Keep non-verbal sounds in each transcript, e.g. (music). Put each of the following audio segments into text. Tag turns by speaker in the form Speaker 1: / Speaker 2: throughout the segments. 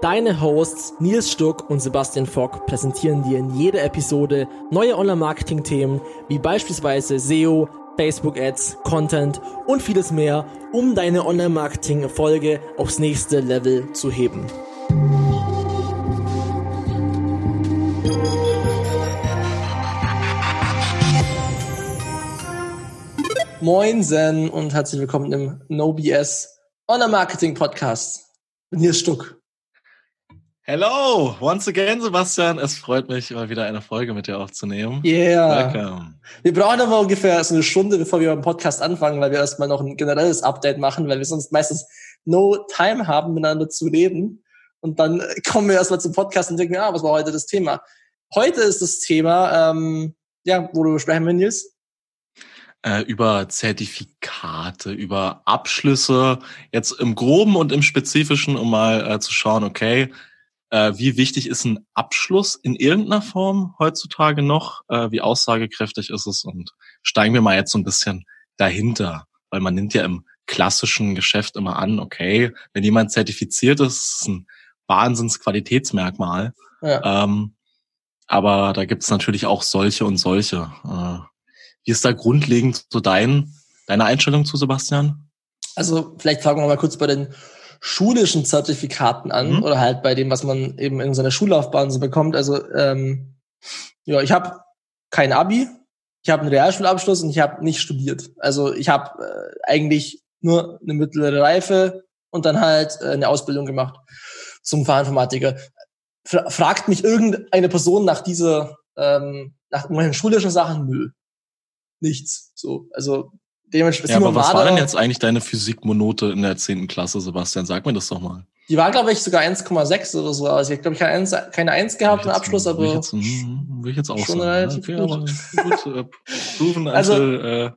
Speaker 1: Deine Hosts Nils Stuck und Sebastian Fock präsentieren dir in jeder Episode neue Online-Marketing-Themen wie beispielsweise SEO, Facebook-Ads, Content und vieles mehr, um deine Online-Marketing-Erfolge aufs nächste Level zu heben. Moinsen und herzlich willkommen im No BS Online-Marketing Podcast. Nils Stuck.
Speaker 2: Hello, once again, Sebastian. Es freut mich, mal wieder eine Folge mit dir aufzunehmen.
Speaker 1: Yeah. Welcome. Wir brauchen aber ungefähr so eine Stunde, bevor wir beim Podcast anfangen, weil wir erstmal noch ein generelles Update machen, weil wir sonst meistens no time haben, miteinander zu reden. Und dann kommen wir erstmal zum Podcast und denken, ah, was war heute das Thema? Heute ist das Thema, ähm, ja, worüber sprechen wir, Nils?
Speaker 2: Äh, über Zertifikate, über Abschlüsse, jetzt im Groben und im Spezifischen, um mal äh, zu schauen, okay, äh, wie wichtig ist ein Abschluss in irgendeiner Form heutzutage noch? Äh, wie aussagekräftig ist es? Und steigen wir mal jetzt so ein bisschen dahinter, weil man nimmt ja im klassischen Geschäft immer an, okay, wenn jemand zertifiziert ist, ist es ein Wahnsinnsqualitätsmerkmal. Ja. Ähm, aber da gibt es natürlich auch solche und solche. Äh, wie ist da grundlegend so dein, deine Einstellung zu, Sebastian?
Speaker 1: Also vielleicht fangen wir mal kurz bei den schulischen Zertifikaten an mhm. oder halt bei dem, was man eben in seiner Schullaufbahn so bekommt. Also ähm, ja, ich habe kein Abi, ich habe einen Realschulabschluss und ich habe nicht studiert. Also ich habe äh, eigentlich nur eine mittlere Reife und dann halt äh, eine Ausbildung gemacht zum Fachinformatiker. Fra fragt mich irgendeine Person nach dieser ähm, nach meinen schulischen Sachen? Nö. Nichts. So, also
Speaker 2: dementsprechend. Ja, aber was war denn jetzt eigentlich deine Physikmonote in der zehnten Klasse, Sebastian? Sag mir das doch mal.
Speaker 1: Die war, glaube ich, sogar 1,6 oder so. Also ich glaube, ich habe keine 1 gehabt im Abschluss, aber. Will ich jetzt,
Speaker 2: hm, will ich jetzt auch
Speaker 1: schon sagen. relativ okay, gut. gut
Speaker 2: äh, proven (laughs) also, äh, (laughs)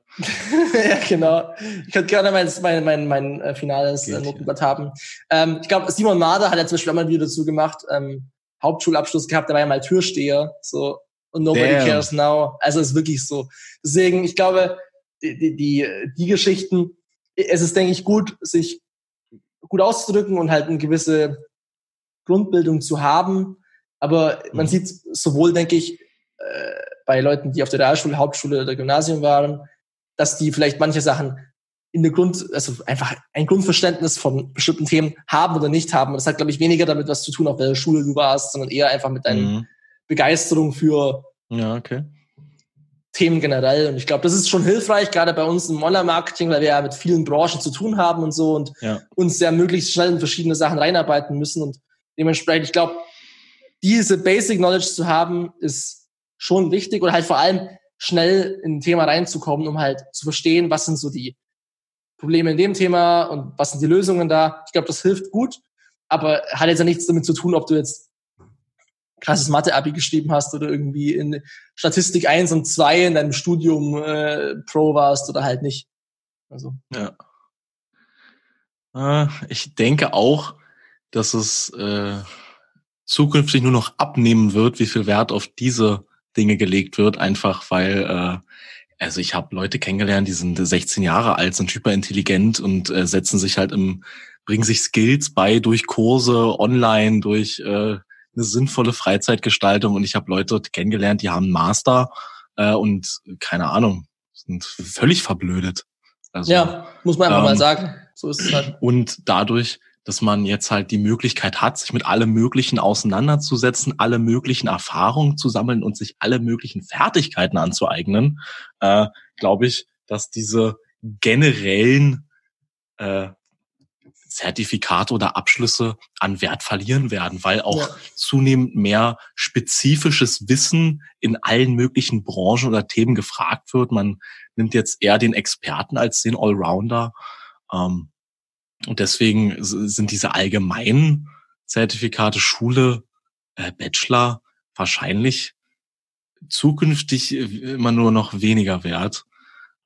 Speaker 1: ja, genau. Ich könnte gerne mein, mein, mein, mein äh, finales äh, Notenblatt haben. Ähm, ich glaube, Simon Mader hat ja zum Beispiel auch mal ein Video dazu gemacht, ähm, Hauptschulabschluss gehabt, der war ja mal Türsteher, so, und nobody Damn. cares now. Also ist wirklich so. Deswegen, ich glaube, die, die, die Geschichten, es ist, denke ich, gut, sich gut auszudrücken und halt eine gewisse Grundbildung zu haben. Aber man mhm. sieht sowohl, denke ich, äh, bei Leuten, die auf der Realschule, Hauptschule oder Gymnasium waren, dass die vielleicht manche Sachen in der Grund, also einfach ein Grundverständnis von bestimmten Themen haben oder nicht haben. Und das hat, glaube ich, weniger damit was zu tun, auf welcher Schule du warst, sondern eher einfach mit deiner mhm. Begeisterung für
Speaker 2: ja, okay.
Speaker 1: Themen generell. Und ich glaube, das ist schon hilfreich, gerade bei uns im Online-Marketing, weil wir ja mit vielen Branchen zu tun haben und so und ja. uns ja möglichst schnell in verschiedene Sachen reinarbeiten müssen. Und dementsprechend, ich glaube, diese Basic Knowledge zu haben, ist schon wichtig oder halt vor allem schnell in ein Thema reinzukommen, um halt zu verstehen, was sind so die Probleme in dem Thema und was sind die Lösungen da. Ich glaube, das hilft gut, aber hat jetzt ja nichts damit zu tun, ob du jetzt krasses Mathe-Abi geschrieben hast oder irgendwie in Statistik 1 und 2 in deinem Studium äh, Pro warst oder halt nicht. Also.
Speaker 2: Ja. Äh, ich denke auch, dass es äh, zukünftig nur noch abnehmen wird, wie viel Wert auf diese Dinge gelegt wird, einfach weil äh, also ich habe Leute kennengelernt, die sind 16 Jahre alt, sind hyperintelligent und äh, setzen sich halt im, bringen sich Skills bei durch Kurse online, durch äh, eine sinnvolle Freizeitgestaltung und ich habe Leute kennengelernt, die haben einen Master äh, und keine Ahnung, sind völlig verblödet.
Speaker 1: Also, ja, muss man einfach ähm, mal sagen. So ist es halt.
Speaker 2: Und dadurch, dass man jetzt halt die Möglichkeit hat, sich mit allem Möglichen auseinanderzusetzen, alle möglichen Erfahrungen zu sammeln und sich alle möglichen Fertigkeiten anzueignen, äh, glaube ich, dass diese generellen äh, Zertifikate oder Abschlüsse an Wert verlieren werden, weil auch ja. zunehmend mehr spezifisches Wissen in allen möglichen Branchen oder Themen gefragt wird. Man nimmt jetzt eher den Experten als den Allrounder. Ähm, und deswegen sind diese allgemeinen Zertifikate Schule, äh, Bachelor wahrscheinlich zukünftig immer nur noch weniger wert.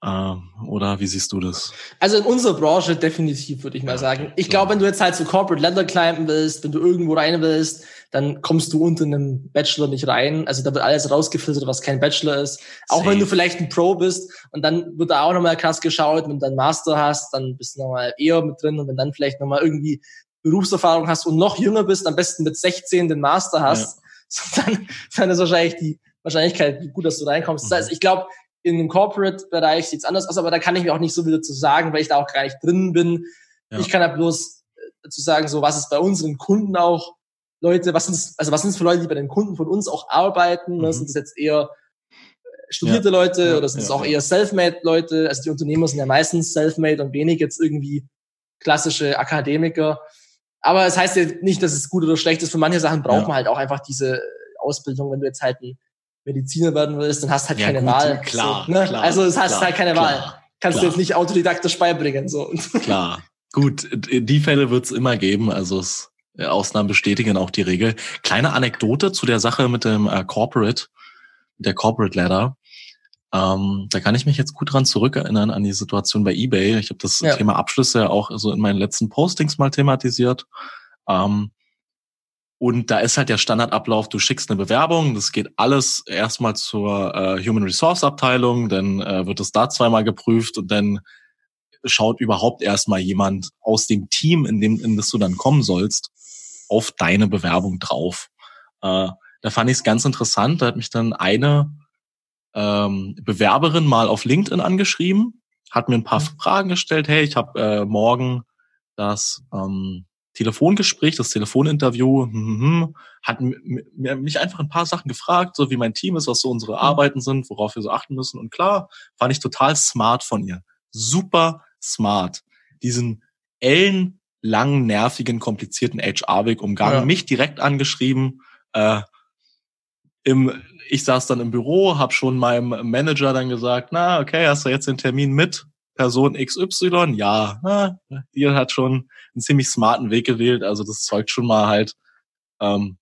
Speaker 2: Ähm, oder wie siehst du das?
Speaker 1: Also in unserer Branche definitiv, würde ich mal ja, sagen. Ich glaube, wenn du jetzt halt so Corporate Leather climben willst, wenn du irgendwo rein willst, dann kommst du unter einem Bachelor nicht rein. Also da wird alles rausgefiltert, was kein Bachelor ist. Auch Safe. wenn du vielleicht ein Pro bist und dann wird da auch nochmal krass geschaut, wenn du dann Master hast, dann bist du nochmal eher mit drin und wenn dann vielleicht nochmal irgendwie Berufserfahrung hast und noch jünger bist, am besten mit 16 den Master hast, ja. so, (laughs) dann, dann ist wahrscheinlich die Wahrscheinlichkeit gut, dass du reinkommst. Das heißt, ich glaube, in dem Corporate-Bereich sieht's anders aus, aber da kann ich mir auch nicht so wieder zu sagen, weil ich da auch gar nicht drin bin. Ja. Ich kann ja bloß äh, zu sagen, so was ist bei unseren Kunden auch Leute, was sind also was sind es für Leute, die bei den Kunden von uns auch arbeiten? Mhm. Sind das jetzt eher äh, studierte ja. Leute ja. oder sind es auch eher self-made Leute? Also die Unternehmer sind ja meistens self-made und wenig jetzt irgendwie klassische Akademiker. Aber es heißt ja nicht, dass es gut oder schlecht ist. Für manche Sachen braucht man halt auch einfach diese Ausbildung, wenn du jetzt halt ein Mediziner werden willst, dann hast du halt ja, keine gut, Wahl.
Speaker 2: Klar,
Speaker 1: so,
Speaker 2: ne? klar.
Speaker 1: Also es hast
Speaker 2: klar,
Speaker 1: halt keine
Speaker 2: klar,
Speaker 1: Wahl. Kannst du jetzt nicht autodidaktisch beibringen. So. (laughs)
Speaker 2: Klar. Gut, die Fälle wird es immer geben. Also es, äh, Ausnahmen bestätigen auch die Regel. Kleine Anekdote zu der Sache mit dem äh, Corporate, der Corporate Ladder. Ähm, da kann ich mich jetzt gut dran zurückerinnern an die Situation bei eBay. Ich habe das ja. Thema Abschlüsse auch so in meinen letzten Postings mal thematisiert. Ähm, und da ist halt der Standardablauf, du schickst eine Bewerbung, das geht alles erstmal zur äh, Human Resource Abteilung, dann äh, wird es da zweimal geprüft und dann schaut überhaupt erstmal jemand aus dem Team, in dem in das du dann kommen sollst, auf deine Bewerbung drauf. Äh, da fand ich es ganz interessant, da hat mich dann eine ähm, Bewerberin mal auf LinkedIn angeschrieben, hat mir ein paar mhm. Fragen gestellt, hey, ich habe äh, morgen das ähm, Telefongespräch, das Telefoninterview, hm, hm, hm, hat mich einfach ein paar Sachen gefragt, so wie mein Team ist, was so unsere Arbeiten sind, worauf wir so achten müssen. Und klar, fand ich total smart von ihr. Super smart. Diesen ellenlangen, nervigen, komplizierten HR-Weg umgangen, ja. mich direkt angeschrieben. Äh, im, ich saß dann im Büro, habe schon meinem Manager dann gesagt, na, okay, hast du jetzt den Termin mit? Person XY, ja, na, die hat schon einen ziemlich smarten Weg gewählt. Also das zeugt schon mal halt, ähm,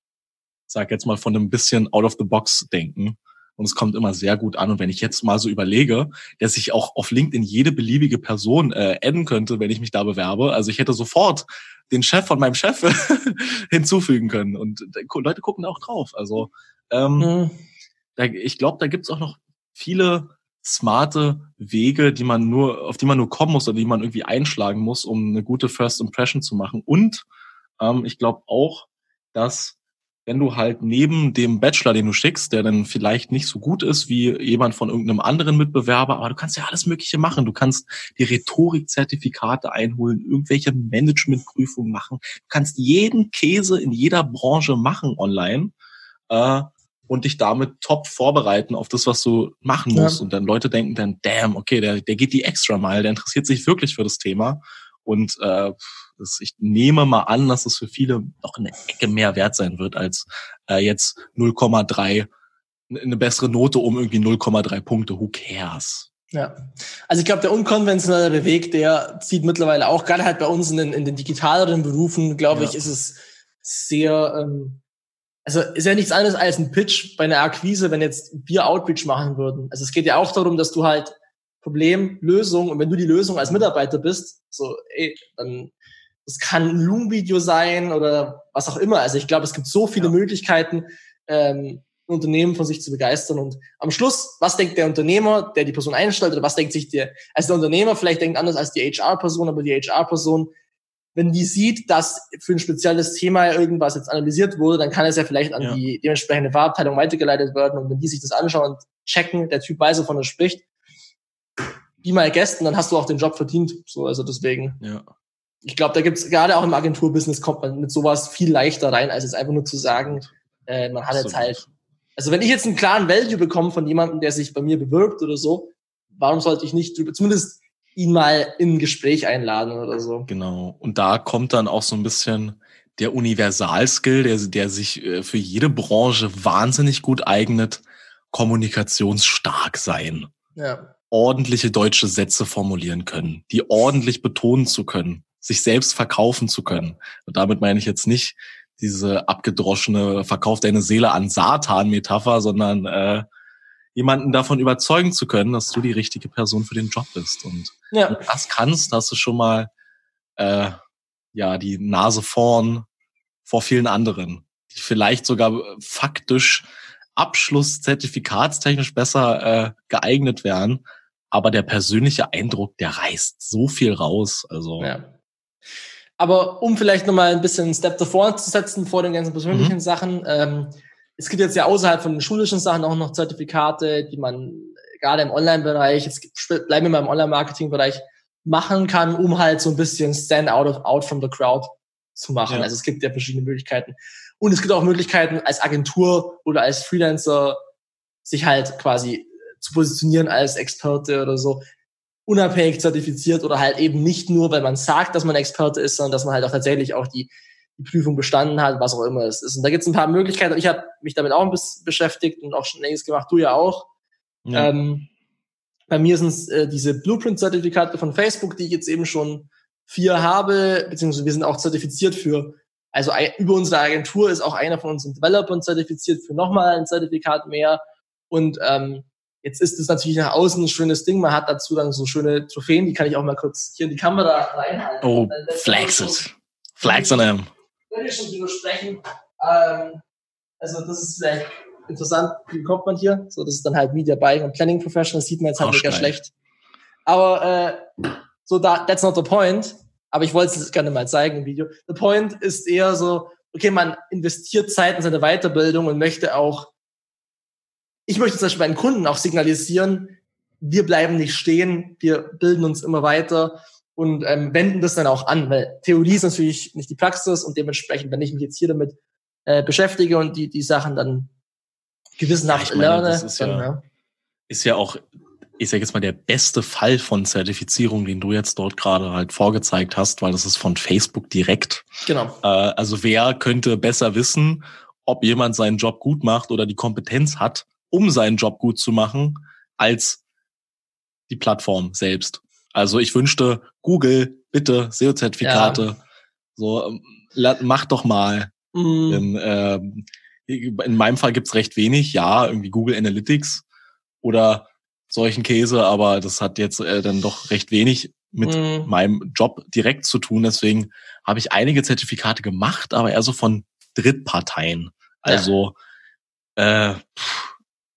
Speaker 2: sag jetzt mal von einem bisschen out of the box denken. Und es kommt immer sehr gut an. Und wenn ich jetzt mal so überlege, dass ich auch auf LinkedIn jede beliebige Person äh, adden könnte, wenn ich mich da bewerbe. Also ich hätte sofort den Chef von meinem Chef (laughs) hinzufügen können. Und äh, Leute gucken da auch drauf. Also ähm, mhm. da, ich glaube, da gibt's auch noch viele smarte Wege, die man nur, auf die man nur kommen muss oder die man irgendwie einschlagen muss, um eine gute First Impression zu machen. Und ähm, ich glaube auch, dass wenn du halt neben dem Bachelor, den du schickst, der dann vielleicht nicht so gut ist wie jemand von irgendeinem anderen Mitbewerber, aber du kannst ja alles Mögliche machen. Du kannst die Rhetorikzertifikate einholen, irgendwelche Managementprüfungen machen. Du kannst jeden Käse in jeder Branche machen online. Äh, und dich damit top vorbereiten auf das, was du machen musst. Ja. Und dann Leute denken dann, damn, okay, der, der geht die extra Mile, der interessiert sich wirklich für das Thema. Und äh, das, ich nehme mal an, dass es für viele noch eine Ecke mehr wert sein wird als äh, jetzt 0,3 eine bessere Note um irgendwie 0,3 Punkte. Who cares?
Speaker 1: Ja, also ich glaube, der unkonventionelle Weg, der zieht mittlerweile auch, gerade halt bei uns in den, in den digitaleren Berufen, glaube ja. ich, ist es sehr ähm, also ist ja nichts anderes als ein Pitch bei einer Akquise, wenn jetzt wir Outreach machen würden. Also es geht ja auch darum, dass du halt Problem, Lösung und wenn du die Lösung als Mitarbeiter bist, so, ey, dann das kann ein Loom-Video sein oder was auch immer. Also ich glaube, es gibt so viele ja. Möglichkeiten, ähm, ein Unternehmen von sich zu begeistern. Und am Schluss, was denkt der Unternehmer, der die Person einstellt, oder was denkt sich der, also der Unternehmer vielleicht denkt anders als die HR-Person, aber die HR-Person wenn die sieht, dass für ein spezielles Thema irgendwas jetzt analysiert wurde, dann kann es ja vielleicht an ja. die dementsprechende Fahrabteilung weitergeleitet werden. Und wenn die sich das anschauen und checken, der Typ weiß, wovon er spricht, wie mal Gästen, dann hast du auch den Job verdient. So, also deswegen. Ja. Ich glaube, da gibt's gerade auch im Agenturbusiness kommt man mit sowas viel leichter rein, als jetzt einfach nur zu sagen, äh, man hat jetzt halt. Also wenn ich jetzt einen klaren Value bekomme von jemandem, der sich bei mir bewirbt oder so, warum sollte ich nicht drüber, zumindest ihn mal in ein Gespräch einladen oder so.
Speaker 2: Genau. Und da kommt dann auch so ein bisschen der Universalskill, der, der sich äh, für jede Branche wahnsinnig gut eignet, kommunikationsstark sein. Ja. Ordentliche deutsche Sätze formulieren können, die ordentlich betonen zu können, sich selbst verkaufen zu können. Und damit meine ich jetzt nicht diese abgedroschene Verkauf deine Seele an Satan-Metapher, sondern äh, jemanden davon überzeugen zu können, dass du die richtige Person für den Job bist. Und ja. wenn du das kannst, hast du schon mal äh, ja die Nase vorn vor vielen anderen, die vielleicht sogar faktisch abschlusszertifikatstechnisch besser äh, geeignet wären. Aber der persönliche Eindruck, der reißt so viel raus. Also
Speaker 1: ja. Aber um vielleicht nochmal ein bisschen einen Step davor zu setzen vor den ganzen persönlichen mhm. Sachen, ähm, es gibt jetzt ja außerhalb von den schulischen Sachen auch noch Zertifikate, die man gerade im Online-Bereich, jetzt bleiben wir mal im Online-Marketing-Bereich, machen kann, um halt so ein bisschen stand out of out from the crowd zu machen. Ja. Also es gibt ja verschiedene Möglichkeiten. Und es gibt auch Möglichkeiten als Agentur oder als Freelancer sich halt quasi zu positionieren als Experte oder so, unabhängig zertifiziert oder halt eben nicht nur, weil man sagt, dass man Experte ist, sondern dass man halt auch tatsächlich auch die die Prüfung bestanden hat, was auch immer es ist. Und da gibt es ein paar Möglichkeiten. Ich habe mich damit auch ein bisschen beschäftigt und auch schon längst gemacht, du ja auch. Ja. Ähm, bei mir sind es äh, diese Blueprint-Zertifikate von Facebook, die ich jetzt eben schon vier habe, beziehungsweise wir sind auch zertifiziert für, also über unsere Agentur ist auch einer von unseren Developern zertifiziert für nochmal ein Zertifikat mehr. Und ähm, jetzt ist es natürlich nach außen ein schönes Ding. Man hat dazu dann so schöne Trophäen, die kann ich auch mal kurz hier in die Kamera reinhalten.
Speaker 2: Oh, flags it. Flags on them
Speaker 1: wenn wir schon drüber sprechen, ähm, also das ist vielleicht interessant, wie kommt man hier? So, das ist dann halt Media Buying und Planning Professional, das sieht man jetzt halt mega schlecht. Aber äh, so da, that's not the point. Aber ich wollte es gerne mal zeigen im Video. The point ist eher so, okay, man investiert Zeit in seine Weiterbildung und möchte auch, ich möchte zum Beispiel meinen Kunden auch signalisieren, wir bleiben nicht stehen, wir bilden uns immer weiter und ähm, wenden das dann auch an, weil Theorie ist natürlich nicht die Praxis und dementsprechend, wenn ich mich jetzt hier damit äh, beschäftige und die, die Sachen dann gewissenhaft ja, meine, lerne,
Speaker 2: das ist, dann, ja, ja. ist ja auch, ich sage jetzt mal, der beste Fall von Zertifizierung, den du jetzt dort gerade halt vorgezeigt hast, weil das ist von Facebook direkt.
Speaker 1: Genau.
Speaker 2: Äh, also wer könnte besser wissen, ob jemand seinen Job gut macht oder die Kompetenz hat, um seinen Job gut zu machen, als die Plattform selbst. Also ich wünschte, Google, bitte, SEO-Zertifikate. Ja. So, ähm, mach doch mal. Mhm. In, äh, in meinem Fall gibt's recht wenig, ja, irgendwie Google Analytics oder solchen Käse, aber das hat jetzt äh, dann doch recht wenig mit mhm. meinem Job direkt zu tun. Deswegen habe ich einige Zertifikate gemacht, aber eher so von Drittparteien. Also ja. äh,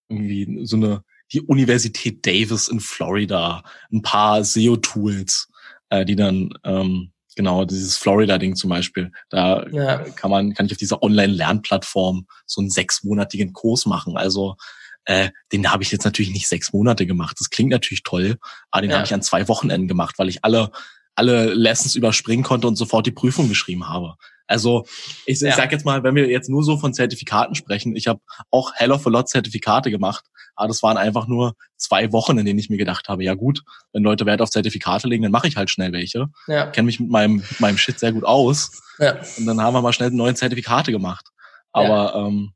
Speaker 2: irgendwie so eine die Universität Davis in Florida, ein paar SEO-Tools, äh, die dann ähm, genau dieses Florida-Ding zum Beispiel. Da ja. kann man kann ich auf dieser Online-Lernplattform so einen sechsmonatigen Kurs machen. Also äh, den habe ich jetzt natürlich nicht sechs Monate gemacht. Das klingt natürlich toll, aber den ja. habe ich an zwei Wochenenden gemacht, weil ich alle alle Lessons überspringen konnte und sofort die Prüfung geschrieben habe. Also ich, ja. ich sag jetzt mal, wenn wir jetzt nur so von Zertifikaten sprechen, ich habe auch Hell of a Lot Zertifikate gemacht aber das waren einfach nur zwei Wochen, in denen ich mir gedacht habe, ja gut, wenn Leute Wert auf Zertifikate legen, dann mache ich halt schnell welche. Ja. Kenne mich mit meinem, mit meinem Shit sehr gut aus. Ja. Und dann haben wir mal schnell neue Zertifikate gemacht. Aber ja. ähm,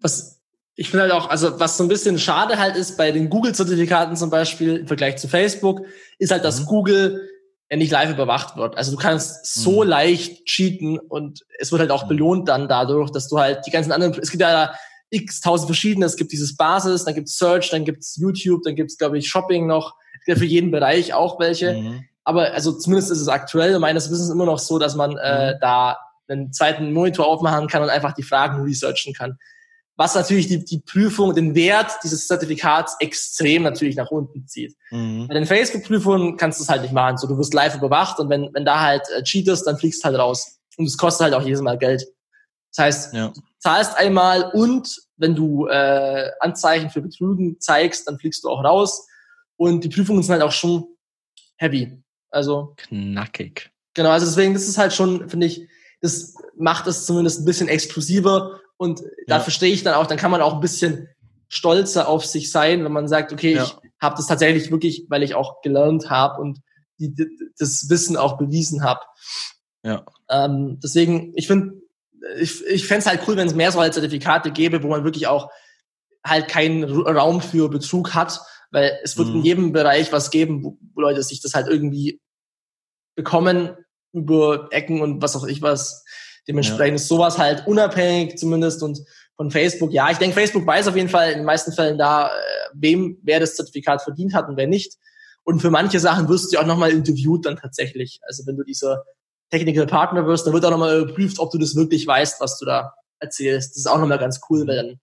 Speaker 1: was ich finde halt auch, also was so ein bisschen schade halt ist bei den Google-Zertifikaten zum Beispiel im Vergleich zu Facebook, ist halt, dass mhm. Google ja nicht live überwacht wird. Also du kannst so mhm. leicht cheaten und es wird halt auch mhm. belohnt dann dadurch, dass du halt die ganzen anderen, es gibt ja x tausend verschiedene. Es gibt dieses Basis, dann gibt's Search, dann gibt's YouTube, dann gibt's glaube ich, Shopping noch. Für jeden Bereich auch welche. Mhm. Aber also zumindest ist es aktuell meines Wissens immer noch so, dass man äh, mhm. da einen zweiten Monitor aufmachen kann und einfach die Fragen researchen kann. Was natürlich die, die Prüfung, den Wert dieses Zertifikats extrem natürlich nach unten zieht. Mhm. Bei den Facebook-Prüfungen kannst du es halt nicht machen. So, du wirst live überwacht und wenn, wenn da halt äh, cheatest, dann fliegst du halt raus. Und es kostet halt auch jedes Mal Geld. Das heißt, ja. zahlst einmal und wenn du äh, Anzeichen für Betrügen zeigst, dann fliegst du auch raus. Und die Prüfungen sind halt auch schon heavy. Also
Speaker 2: knackig.
Speaker 1: Genau, also deswegen, das ist halt schon, finde ich, das macht es zumindest ein bisschen exklusiver und da verstehe ich dann auch, dann kann man auch ein bisschen stolzer auf sich sein, wenn man sagt, okay, ja. ich habe das tatsächlich wirklich, weil ich auch gelernt habe und die, das Wissen auch bewiesen habe. Ja. Ähm, deswegen, ich finde, ich, ich fände es halt cool, wenn es mehr so halt Zertifikate gäbe, wo man wirklich auch halt keinen Raum für Betrug hat, weil es wird mhm. in jedem Bereich was geben, wo, wo Leute sich das halt irgendwie bekommen über Ecken und was auch ich was. Dementsprechend ja. ist sowas halt unabhängig zumindest und von Facebook. Ja, ich denke, Facebook weiß auf jeden Fall in den meisten Fällen da, äh, wem wer das Zertifikat verdient hat und wer nicht. Und für manche Sachen wirst du ja auch nochmal interviewt dann tatsächlich. Also wenn du dieser Technical Partner wirst, dann wird auch nochmal überprüft, ob du das wirklich weißt, was du da erzählst. Das ist auch nochmal ganz cool, weil dann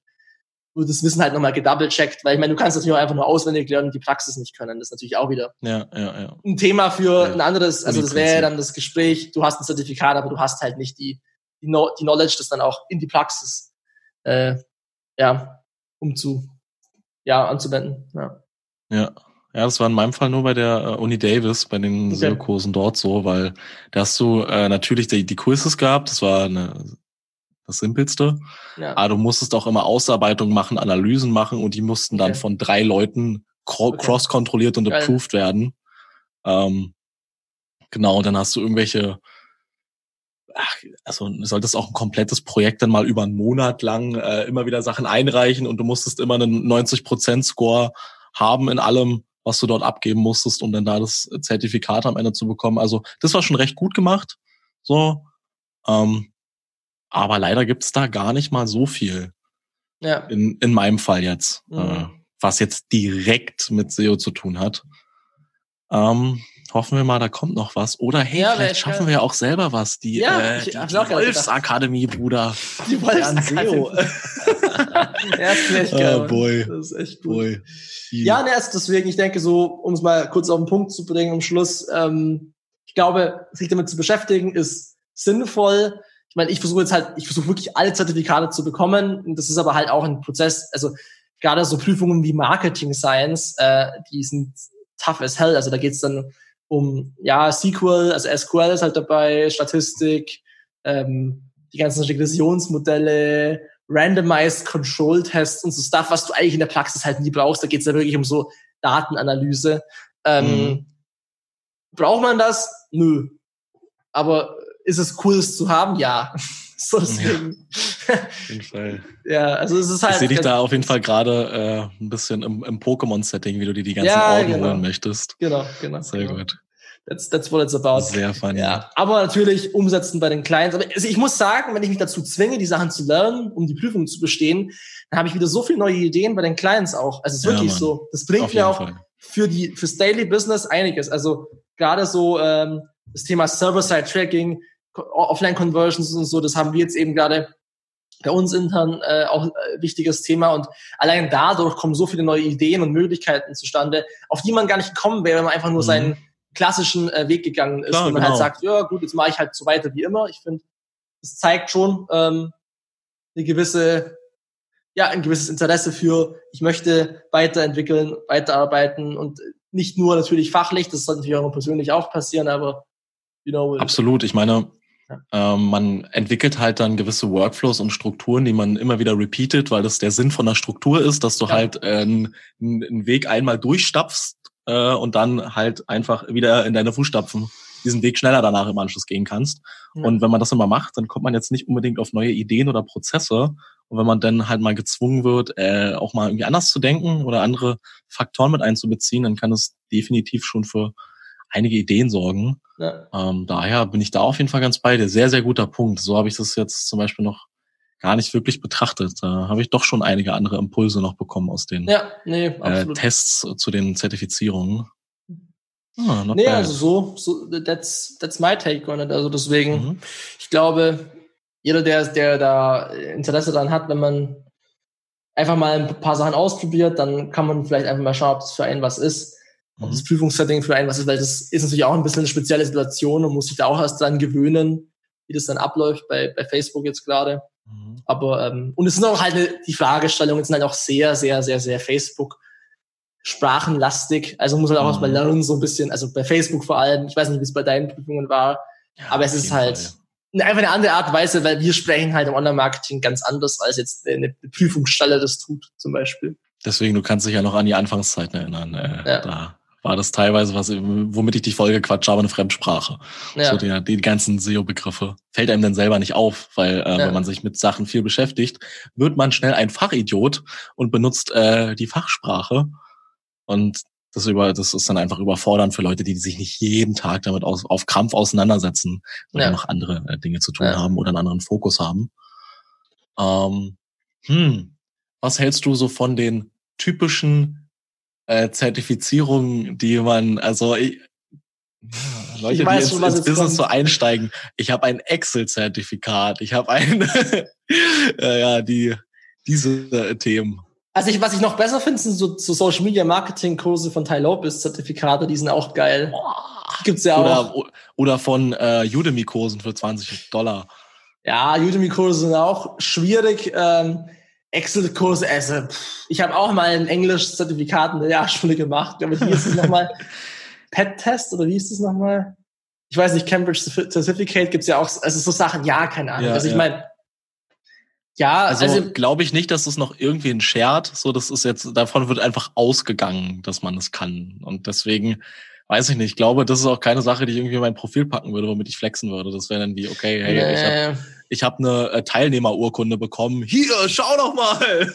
Speaker 1: wird das Wissen halt nochmal gedouble-checkt, weil ich meine, du kannst natürlich auch einfach nur auswendig lernen und die Praxis nicht können. Das ist natürlich auch wieder
Speaker 2: ja, ja, ja.
Speaker 1: ein Thema für ja. ein anderes, also das wäre dann das Gespräch, du hast ein Zertifikat, aber du hast halt nicht die, die, die Knowledge, das dann auch in die Praxis äh, ja, um zu ja, anzuwenden. Ja.
Speaker 2: ja. Ja, das war in meinem Fall nur bei der äh, Uni Davis, bei den okay. SEO-Kursen dort so, weil da hast du äh, natürlich die, die Quizzes gehabt, das war eine, das Simpelste. Ja. Aber du musstest auch immer Ausarbeitungen machen, Analysen machen und die mussten dann okay. von drei Leuten okay. cross-kontrolliert und Geil. approved werden. Ähm, genau, dann hast du irgendwelche, ach, also du solltest auch ein komplettes Projekt dann mal über einen Monat lang äh, immer wieder Sachen einreichen und du musstest immer einen 90%-Score haben in allem was du dort abgeben musstest, um dann da das Zertifikat am Ende zu bekommen. Also das war schon recht gut gemacht. So. Ähm, aber leider gibt's da gar nicht mal so viel. Ja. In, in meinem Fall jetzt. Mhm. Äh, was jetzt direkt mit SEO zu tun hat. Ähm, hoffen wir mal, da kommt noch was. Oder hey, ja, vielleicht schaffen wir ja auch selber was. Die, ja, äh, die, die Wolfsakademie, Bruder.
Speaker 1: Die Wolfsakademie. (laughs) ja, ist echt geil. Oh,
Speaker 2: boy.
Speaker 1: Das ist echt gut. Boy. Ja, ne, also deswegen, ich denke so, um es mal kurz auf den Punkt zu bringen, am Schluss, ähm, ich glaube, sich damit zu beschäftigen, ist sinnvoll. Ich meine, ich versuche jetzt halt, ich versuche wirklich alle Zertifikate zu bekommen. Und das ist aber halt auch ein Prozess, also gerade so Prüfungen wie Marketing Science, äh, die sind tough as hell. Also da geht's dann um ja SQL, also SQL ist halt dabei, Statistik, ähm, die ganzen Regressionsmodelle, Randomized Control Tests und so Stuff, was du eigentlich in der Praxis halt nie brauchst. Da geht's ja wirklich um so Datenanalyse. Ähm, mhm. Braucht man das? Nö. Aber ist es cool, es zu haben? Ja. (laughs) so deswegen. Ja, auf jeden Fall. (laughs) ja, also es ist halt.
Speaker 2: Ich sehe dich da auf jeden Fall gerade äh, ein bisschen im, im Pokémon-Setting, wie du dir die ganzen ja, Orden genau. holen möchtest.
Speaker 1: Genau, genau.
Speaker 2: Sehr
Speaker 1: genau.
Speaker 2: gut.
Speaker 1: That's, that's what it's about.
Speaker 2: Sehr funny.
Speaker 1: Ja, aber natürlich umsetzen bei den Clients. Aber also ich muss sagen, wenn ich mich dazu zwinge, die Sachen zu lernen, um die Prüfung zu bestehen, dann habe ich wieder so viele neue Ideen bei den Clients auch. Also es ist wirklich ja, so. Das bringt mir auch Fall. für die fürs Daily Business einiges. Also gerade so ähm, das Thema Server-Side-Tracking, Offline-Conversions und so, das haben wir jetzt eben gerade bei uns intern äh, auch äh, wichtiges Thema und allein dadurch kommen so viele neue Ideen und Möglichkeiten zustande, auf die man gar nicht kommen wäre, wenn man einfach nur mhm. seinen klassischen äh, Weg gegangen ist, Klar, wo man halt genau. halt sagt, ja gut, jetzt mache ich halt so weiter wie immer. Ich finde, es zeigt schon ähm, eine gewisse, ja, ein gewisses Interesse für, ich möchte weiterentwickeln, weiterarbeiten und nicht nur natürlich fachlich, das sollte natürlich auch persönlich auch passieren, aber
Speaker 2: you know. Absolut. Ich meine, ähm, man entwickelt halt dann gewisse Workflows und Strukturen, die man immer wieder repeatet, weil das der Sinn von der Struktur ist, dass du ja. halt äh, einen, einen Weg einmal durchstapfst äh, und dann halt einfach wieder in deine Fußstapfen diesen Weg schneller danach im Anschluss gehen kannst. Ja. Und wenn man das immer macht, dann kommt man jetzt nicht unbedingt auf neue Ideen oder Prozesse. Und wenn man dann halt mal gezwungen wird, äh, auch mal irgendwie anders zu denken oder andere Faktoren mit einzubeziehen, dann kann es definitiv schon für einige Ideen sorgen. Ja. Ähm, daher bin ich da auf jeden Fall ganz bei dir. Sehr, sehr guter Punkt. So habe ich das jetzt zum Beispiel noch gar nicht wirklich betrachtet. Da habe ich doch schon einige andere Impulse noch bekommen aus den
Speaker 1: ja, nee,
Speaker 2: äh, Tests zu den Zertifizierungen.
Speaker 1: Ah, nee, bad. also so, so that's, that's my take on it. Also deswegen, mhm. ich glaube, jeder, der, der da Interesse daran hat, wenn man einfach mal ein paar Sachen ausprobiert, dann kann man vielleicht einfach mal schauen, ob das für einen was ist. Ob das mhm. Prüfungssetting für einen was ist, weil das ist natürlich auch ein bisschen eine spezielle Situation und muss sich da auch erst dran gewöhnen, wie das dann abläuft bei, bei Facebook jetzt gerade. Mhm. Aber ähm, und es sind auch halt eine, die Fragestellungen sind halt auch sehr, sehr, sehr, sehr Facebook sprachenlastig. Also muss man auch mhm. erstmal lernen, so ein bisschen, also bei Facebook vor allem, ich weiß nicht, wie es bei deinen Prüfungen war, ja, aber es ist halt Fall. einfach eine andere Art und Weise, weil wir sprechen halt im Online-Marketing ganz anders, als jetzt eine, eine Prüfungsstelle das tut, zum Beispiel.
Speaker 2: Deswegen, du kannst dich ja noch an die Anfangszeiten erinnern. Äh, ja. Da war das teilweise was, womit ich dich voll gequatscht habe, eine Fremdsprache. Ja. So die, die ganzen SEO-Begriffe. Fällt einem dann selber nicht auf, weil äh, ja. wenn man sich mit Sachen viel beschäftigt, wird man schnell ein Fachidiot und benutzt äh, die Fachsprache. Und das über, das ist dann einfach überfordernd für Leute, die sich nicht jeden Tag damit aus, auf Krampf auseinandersetzen, weil ja. noch andere äh, Dinge zu tun ja. haben oder einen anderen Fokus haben. Ähm, Hm, was hältst du so von den typischen äh, Zertifizierungen, die man, also ich, Leute, ich weiß die ins, ins Business so einsteigen. Ich habe ein Excel-Zertifikat, ich habe ein, (laughs) äh, ja, die diese äh, Themen.
Speaker 1: Also ich, was ich noch besser finde, sind so, so Social Media Marketing Kurse von Ty Lopez Zertifikate, die sind auch geil.
Speaker 2: Gibt's ja auch. Oder, oder von äh, Udemy Kursen für 20 Dollar.
Speaker 1: Ja, Udemy Kurse sind auch schwierig. Ähm, Excel Kurse, also ich habe auch mal ein Englisch Zertifikat in der Jahrschule gemacht. Aber wie ist es nochmal? (laughs) Pet Test oder wie ist es nochmal? Ich weiß nicht, Cambridge Certificate gibt's ja auch, also so Sachen, ja, keine Ahnung. Ja, also ich ja. meine,
Speaker 2: ja, also, also glaube ich nicht, dass es noch irgendwie ein Shared, so das ist jetzt, davon wird einfach ausgegangen, dass man es kann. Und deswegen, weiß ich nicht, ich glaube, das ist auch keine Sache, die ich irgendwie in mein Profil packen würde, womit ich flexen würde. Das wäre dann wie, okay, hey, nee. ich habe ich hab eine äh, Teilnehmerurkunde bekommen. Hier, schau doch mal!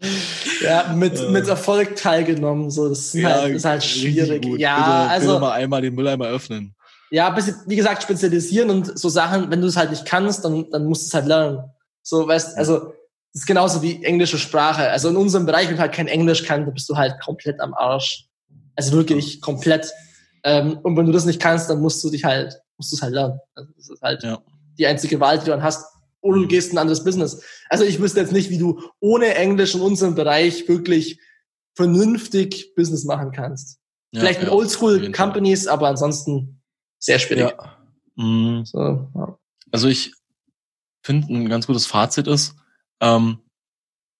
Speaker 2: (laughs)
Speaker 1: ja, mit, äh. mit Erfolg teilgenommen. So, das ist, ja, halt, ist halt schwierig. Ja,
Speaker 2: bitte,
Speaker 1: also.
Speaker 2: Bitte mal einmal den Mülleimer öffnen.
Speaker 1: Ja, bisschen, wie gesagt, spezialisieren und so Sachen, wenn du es halt nicht kannst, dann, dann musst du es halt lernen. So, weißt, also, das ist genauso wie englische Sprache. Also in unserem Bereich, wenn du halt kein Englisch kannst, dann bist du halt komplett am Arsch. Also wirklich komplett. Ähm, und wenn du das nicht kannst, dann musst du dich halt, musst du es halt lernen. Also das ist halt ja. die einzige Wahl, die du dann hast. Oder du gehst in ein anderes Business. Also ich wüsste jetzt nicht, wie du ohne Englisch in unserem Bereich wirklich vernünftig Business machen kannst. Ja, Vielleicht mit ja, Oldschool Companies, aber ansonsten sehr schwierig.
Speaker 2: Mhm. So. Also ich finde, ein ganz gutes Fazit ist, ähm,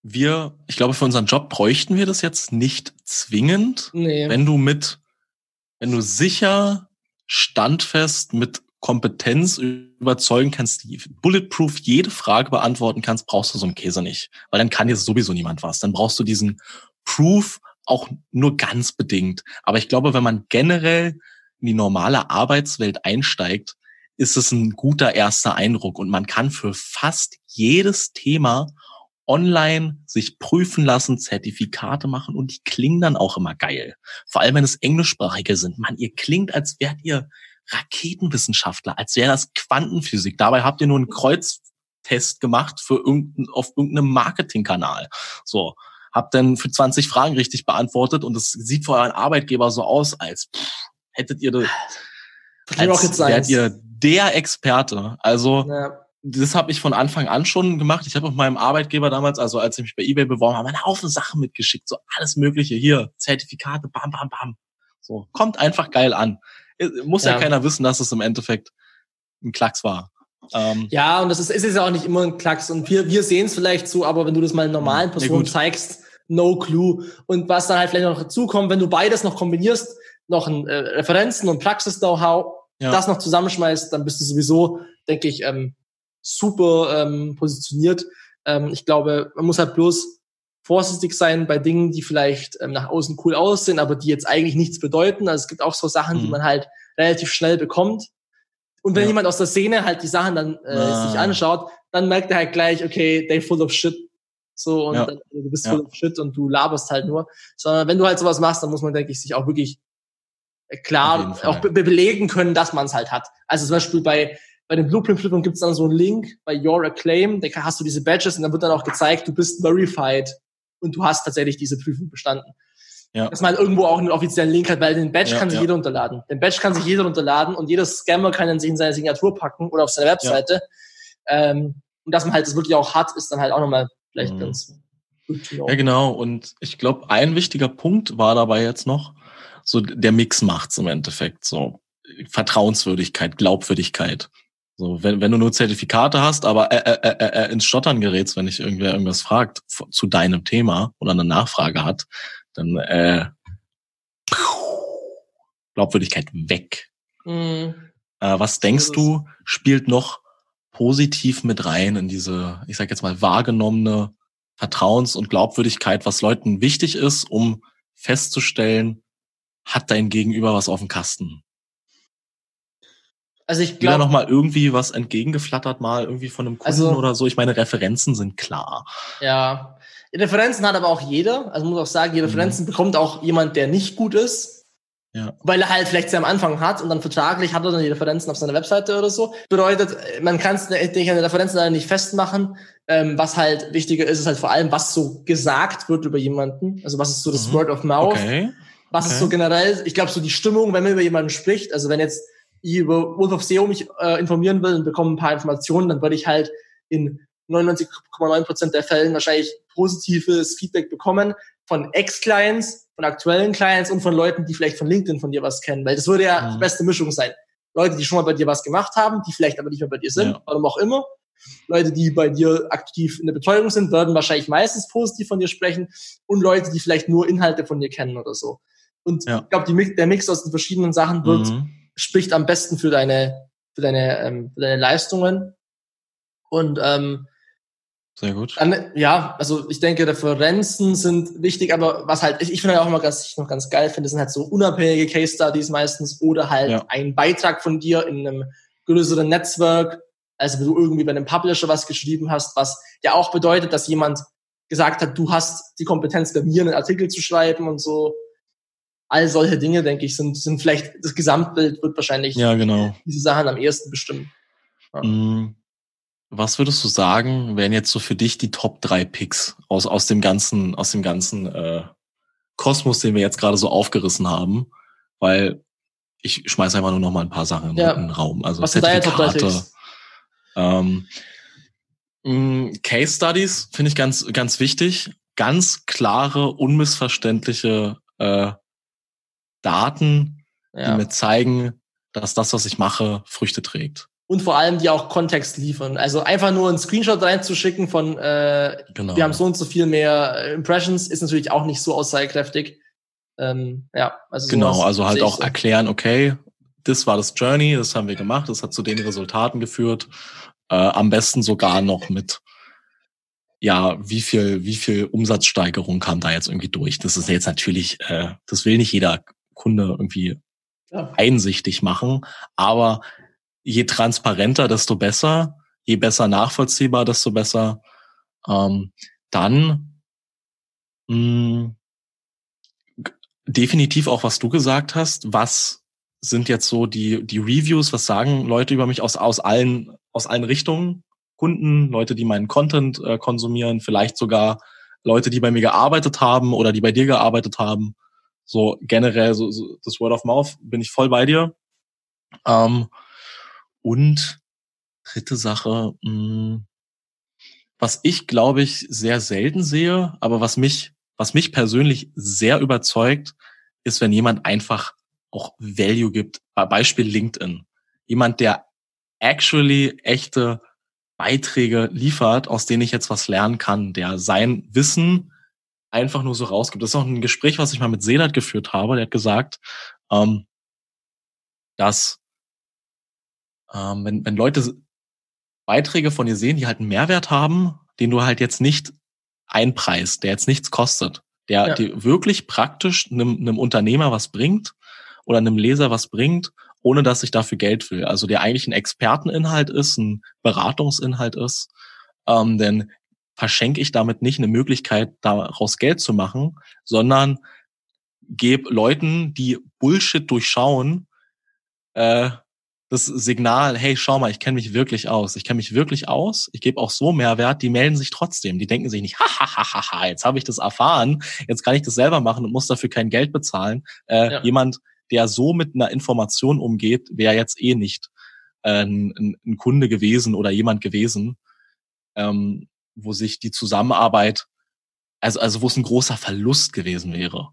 Speaker 2: wir, ich glaube, für unseren Job bräuchten wir das jetzt nicht zwingend, nee. wenn du mit, wenn du sicher, standfest, mit Kompetenz überzeugen kannst, die bulletproof jede Frage beantworten kannst, brauchst du so einen Käse nicht. Weil dann kann jetzt sowieso niemand was. Dann brauchst du diesen Proof auch nur ganz bedingt. Aber ich glaube, wenn man generell in die normale Arbeitswelt einsteigt, ist es ein guter erster Eindruck und man kann für fast jedes Thema online sich prüfen lassen, Zertifikate machen und die klingen dann auch immer geil. Vor allem, wenn es englischsprachige sind. Man, ihr klingt, als wärt ihr Raketenwissenschaftler, als wäre das Quantenphysik. Dabei habt ihr nur einen Kreuztest gemacht für irgendein, auf irgendeinem Marketingkanal. So. Habt dann für 20 Fragen richtig beantwortet und es sieht für euren Arbeitgeber so aus, als pff, hättet ihr das, als wärt ihr der Experte. Also ja. Das habe ich von Anfang an schon gemacht. Ich habe auch meinem Arbeitgeber damals, also als ich mich bei eBay beworben habe, einen Haufen Sachen mitgeschickt, so alles Mögliche hier, Zertifikate, bam, bam, bam. So kommt einfach geil an. Muss ja, ja keiner wissen, dass es im Endeffekt ein Klacks war.
Speaker 1: Ähm, ja, und das ist, ist ja auch nicht immer ein Klacks. Und wir, wir sehen es vielleicht so, aber wenn du das mal in normalen Personen ja, zeigst, no clue. Und was dann halt vielleicht noch dazu kommt, wenn du beides noch kombinierst, noch ein, äh, Referenzen und Praxis-Know-how, ja. das noch zusammenschmeißt, dann bist du sowieso, denke ich, ähm, super ähm, positioniert. Ähm, ich glaube, man muss halt bloß vorsichtig sein bei Dingen, die vielleicht ähm, nach außen cool aussehen, aber die jetzt eigentlich nichts bedeuten. Also es gibt auch so Sachen, mhm. die man halt relativ schnell bekommt. Und wenn ja. jemand aus der Szene halt die Sachen dann äh, ah. sich anschaut, dann merkt er halt gleich, okay, they full of shit. So, und ja. dann, du bist ja. full of shit und du laberst halt nur. Sondern wenn du halt sowas machst, dann muss man, denke ich, sich auch wirklich klar auch be belegen können, dass man es halt hat. Also zum Beispiel bei, bei den Blueprint-Prüfungen gibt es dann so einen Link bei Your Acclaim, da hast du diese Badges und dann wird dann auch gezeigt, du bist verified und du hast tatsächlich diese Prüfung bestanden. Ja. Dass man halt irgendwo auch einen offiziellen Link hat, weil den Badge ja, kann sich ja. jeder runterladen. Den Badge kann sich jeder runterladen und jeder Scammer kann dann sich in seine Signatur packen oder auf seine Webseite. Ähm, und dass man halt das wirklich auch hat, ist dann halt auch nochmal vielleicht mhm. ganz
Speaker 2: gut. Ja, genau. Und ich glaube, ein wichtiger Punkt war dabei jetzt noch, so der Mix macht's im Endeffekt. So Vertrauenswürdigkeit, Glaubwürdigkeit. So, wenn, wenn du nur Zertifikate hast, aber äh, äh, äh, äh, ins Stottern gerätst, wenn dich irgendwer irgendwas fragt zu deinem Thema oder eine Nachfrage hat, dann äh, Glaubwürdigkeit weg. Mhm. Äh, was denkst du, spielt noch positiv mit rein in diese, ich sag jetzt mal, wahrgenommene Vertrauens- und Glaubwürdigkeit, was Leuten wichtig ist, um festzustellen, hat dein Gegenüber was auf dem Kasten? Also ich glaube noch mal irgendwie was entgegengeflattert mal irgendwie von einem Kunden also, oder so. Ich meine Referenzen sind klar.
Speaker 1: Ja, Referenzen hat aber auch jeder. Also muss auch sagen, die mhm. Referenzen mhm. bekommt auch jemand, der nicht gut ist. Ja. Weil er halt vielleicht sie am Anfang hat und dann vertraglich hat er dann die Referenzen auf seiner Webseite oder so. Bedeutet, man kann es an den Referenzen leider nicht festmachen. Ähm, was halt wichtiger ist, ist halt vor allem, was so gesagt wird über jemanden. Also was ist so das mhm. Word of Mouth. Okay. Was okay. ist so generell, ich glaube, so die Stimmung, wenn man über jemanden spricht, also wenn jetzt über Wolf of SEO mich äh, informieren will und bekomme ein paar Informationen, dann würde ich halt in 99,9% der Fällen wahrscheinlich positives Feedback bekommen von Ex-Clients, von aktuellen Clients und von Leuten, die vielleicht von LinkedIn von dir was kennen, weil das würde ja mhm. die beste Mischung sein. Leute, die schon mal bei dir was gemacht haben, die vielleicht aber nicht mehr bei dir sind, ja. warum auch immer. Leute, die bei dir aktiv in der Betreuung sind, würden wahrscheinlich meistens positiv von dir sprechen und Leute, die vielleicht nur Inhalte von dir kennen oder so. Und ja. ich glaube, der Mix aus den verschiedenen Sachen wird, mhm. Spricht am besten für deine, für deine, ähm, für deine Leistungen. Und ähm,
Speaker 2: sehr gut.
Speaker 1: Dann, ja, also ich denke, Referenzen sind wichtig, aber was halt, ich, ich finde halt auch immer ganz, ich noch ganz geil finde, sind halt so unabhängige Case Studies meistens oder halt ja. ein Beitrag von dir in einem größeren Netzwerk, also wenn du irgendwie bei einem Publisher was geschrieben hast, was ja auch bedeutet, dass jemand gesagt hat, du hast die Kompetenz bei mir einen Artikel zu schreiben und so. All solche Dinge, denke ich, sind, sind vielleicht, das Gesamtbild wird wahrscheinlich
Speaker 2: ja, genau.
Speaker 1: diese Sachen am ehesten bestimmen.
Speaker 2: Ja. Mm. Was würdest du sagen, wären jetzt so für dich die Top drei Picks aus, aus dem ganzen, aus dem ganzen äh, Kosmos, den wir jetzt gerade so aufgerissen haben? Weil ich schmeiße einfach nur noch mal ein paar Sachen ja. in den Raum. Also Was Zertifikate. Ähm, mm, Case Studies finde ich ganz, ganz wichtig. Ganz klare, unmissverständliche äh, Daten, ja. die mir zeigen, dass das, was ich mache, Früchte trägt
Speaker 1: und vor allem die auch Kontext liefern. Also einfach nur einen Screenshot reinzuschicken von äh, genau. wir haben so und so viel mehr äh, Impressions, ist natürlich auch nicht so aussagekräftig. Ähm, ja,
Speaker 2: also genau, also halt auch so. erklären, okay, das war das Journey, das haben wir gemacht, das hat zu den Resultaten geführt. Äh, am besten sogar noch mit ja, wie viel, wie viel Umsatzsteigerung kam da jetzt irgendwie durch? Das ist jetzt natürlich, äh, das will nicht jeder Kunde irgendwie ja. einsichtig machen, aber je transparenter, desto besser, je besser nachvollziehbar, desto besser. Ähm, dann mh, mm, definitiv auch, was du gesagt hast, was sind jetzt so die, die Reviews, was sagen Leute über mich aus, aus allen, aus allen Richtungen? Kunden, Leute, die meinen Content äh, konsumieren, vielleicht sogar Leute, die bei mir gearbeitet haben oder die bei dir gearbeitet haben. So generell, so, so das Word of Mouth bin ich voll bei dir. Ähm, und dritte Sache, mh, hm, was ich glaube ich sehr selten sehe, aber was mich, was mich persönlich sehr überzeugt, ist, wenn jemand einfach auch Value gibt. Beispiel LinkedIn. Jemand, der actually echte Beiträge liefert, aus denen ich jetzt was lernen kann, der sein Wissen einfach nur so rausgibt. Das ist auch ein Gespräch, was ich mal mit Sedat geführt habe. Der hat gesagt, ähm, dass ähm, wenn, wenn Leute Beiträge von dir sehen, die halt einen Mehrwert haben, den du halt jetzt nicht einpreist, der jetzt nichts kostet, der ja. dir wirklich praktisch einem, einem Unternehmer was bringt oder einem Leser was bringt, ohne dass ich dafür Geld will. Also der eigentlich ein Experteninhalt ist, ein Beratungsinhalt ist, ähm, denn verschenke ich damit nicht eine Möglichkeit, daraus Geld zu machen, sondern gebe Leuten, die Bullshit durchschauen, äh, das Signal, hey, schau mal, ich kenne mich wirklich aus. Ich kenne mich wirklich aus. Ich gebe auch so Mehrwert, die melden sich trotzdem. Die denken sich nicht, ha, ha, ha, ha, ha jetzt habe ich das erfahren, jetzt kann ich das selber machen und muss dafür kein Geld bezahlen. Äh, ja. Jemand, der so mit einer Information umgeht, wäre jetzt eh nicht äh, ein, ein, Kunde gewesen oder jemand gewesen, ähm, wo sich die Zusammenarbeit, also, also wo es ein großer Verlust gewesen wäre.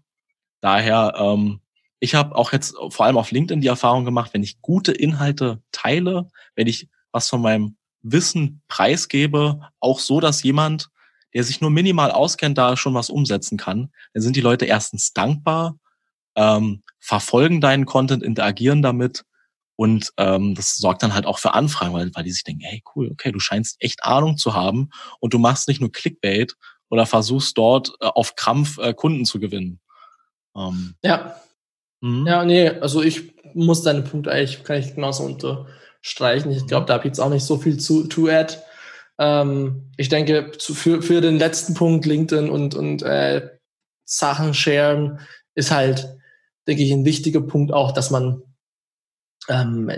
Speaker 2: Daher ähm, ich habe auch jetzt vor allem auf LinkedIn die Erfahrung gemacht, wenn ich gute Inhalte teile, wenn ich was von meinem Wissen preisgebe, auch so, dass jemand, der sich nur minimal auskennt, da schon was umsetzen kann, dann sind die Leute erstens dankbar, ähm, verfolgen deinen Content, interagieren damit und ähm, das sorgt dann halt auch für Anfragen, weil, weil die sich denken, hey cool, okay, du scheinst echt Ahnung zu haben und du machst nicht nur Clickbait oder versuchst dort äh, auf Krampf äh, Kunden zu gewinnen.
Speaker 1: Ähm, ja, Mhm. Ja, nee, also ich muss deinen Punkt eigentlich, kann ich genauso unterstreichen. Ich glaube, da habe ich jetzt auch nicht so viel zu to add. Ähm, ich denke, zu, für, für den letzten Punkt, LinkedIn und, und äh, Sachen sharen, ist halt denke ich, ein wichtiger Punkt auch, dass man ähm,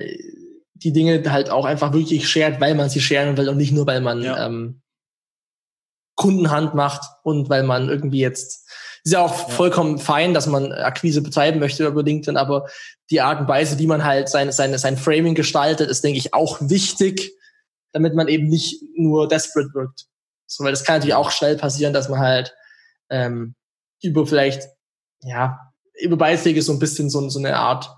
Speaker 1: die Dinge halt auch einfach wirklich shared, weil man sie sharen will und nicht nur, weil man ja. ähm, Kundenhand macht und weil man irgendwie jetzt ist ja auch ja. vollkommen fein, dass man Akquise betreiben möchte über LinkedIn, aber die Art und Weise, wie man halt seine, seine, sein Framing gestaltet, ist, denke ich, auch wichtig, damit man eben nicht nur desperate wirkt. So, weil das kann natürlich auch schnell passieren, dass man halt ähm, über vielleicht, ja, über Beiträge so ein bisschen so, so eine Art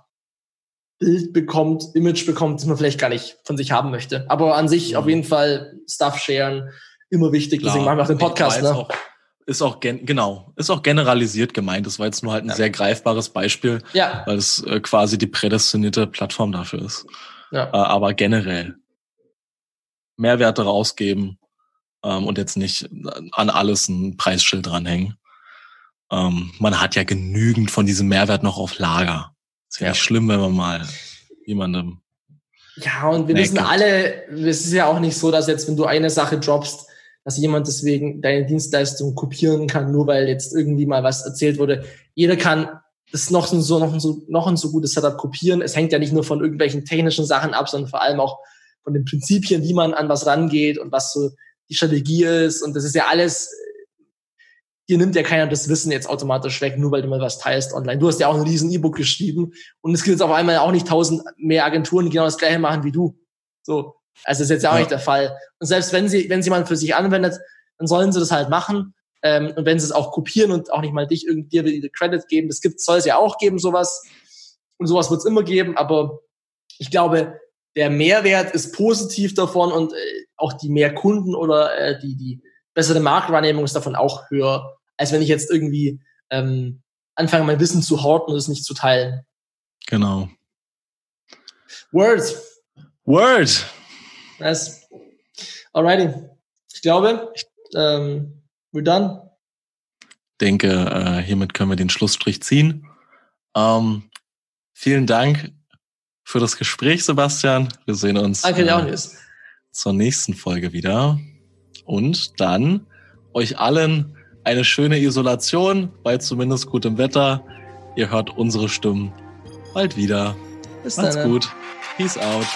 Speaker 1: Bild bekommt, Image bekommt, das man vielleicht gar nicht von sich haben möchte. Aber an sich mhm. auf jeden Fall Stuff sharen, immer wichtig. Klar, Deswegen machen wir auch den Podcast. Ne?
Speaker 2: Auch, ist auch gen genau, ist auch generalisiert gemeint. Das war jetzt nur halt ein ja. sehr greifbares Beispiel, ja. weil es äh, quasi die prädestinierte Plattform dafür ist. Ja. Äh, aber generell Mehrwerte rausgeben ähm, und jetzt nicht an alles ein Preisschild dranhängen. Ähm, man hat ja genügend von diesem Mehrwert noch auf Lager. Ist ja, ja. nicht schlimm, wenn man mal jemandem.
Speaker 1: Ja, und wir wissen alle, es ist ja auch nicht so, dass jetzt, wenn du eine Sache droppst, dass jemand deswegen deine Dienstleistung kopieren kann, nur weil jetzt irgendwie mal was erzählt wurde. Jeder kann das noch so, noch so, noch ein so gutes Setup kopieren. Es hängt ja nicht nur von irgendwelchen technischen Sachen ab, sondern vor allem auch von den Prinzipien, wie man an was rangeht und was so die Strategie ist. Und das ist ja alles, dir nimmt ja keiner das Wissen jetzt automatisch weg, nur weil du mal was teilst online. Du hast ja auch ein riesen E-Book geschrieben und es gibt jetzt auf einmal auch nicht tausend mehr Agenturen, die genau das gleiche machen wie du. So. Also das ist jetzt ja auch ja. nicht der Fall. Und selbst wenn sie, wenn sie mal für sich anwendet, dann sollen sie das halt machen. Ähm, und wenn sie es auch kopieren und auch nicht mal dich irgendwie dir Credit geben, das gibt, soll es ja auch geben, sowas. Und sowas wird es immer geben, aber ich glaube, der Mehrwert ist positiv davon und äh, auch die mehr Kunden oder äh, die, die bessere Marktwahrnehmung ist davon auch höher, als wenn ich jetzt irgendwie ähm, anfange, mein Wissen zu horten und es nicht zu teilen.
Speaker 2: Genau.
Speaker 1: Word.
Speaker 2: Word.
Speaker 1: Nice. Alrighty. Ich glaube, ähm, we're done.
Speaker 2: denke, äh, hiermit können wir den Schlussstrich ziehen. Ähm, vielen Dank für das Gespräch, Sebastian. Wir sehen uns
Speaker 1: Danke, äh,
Speaker 2: zur nächsten Folge wieder. Und dann euch allen eine schöne Isolation bei zumindest gutem Wetter. Ihr hört unsere Stimmen bald wieder. Bis Macht's dann. gut. Peace out.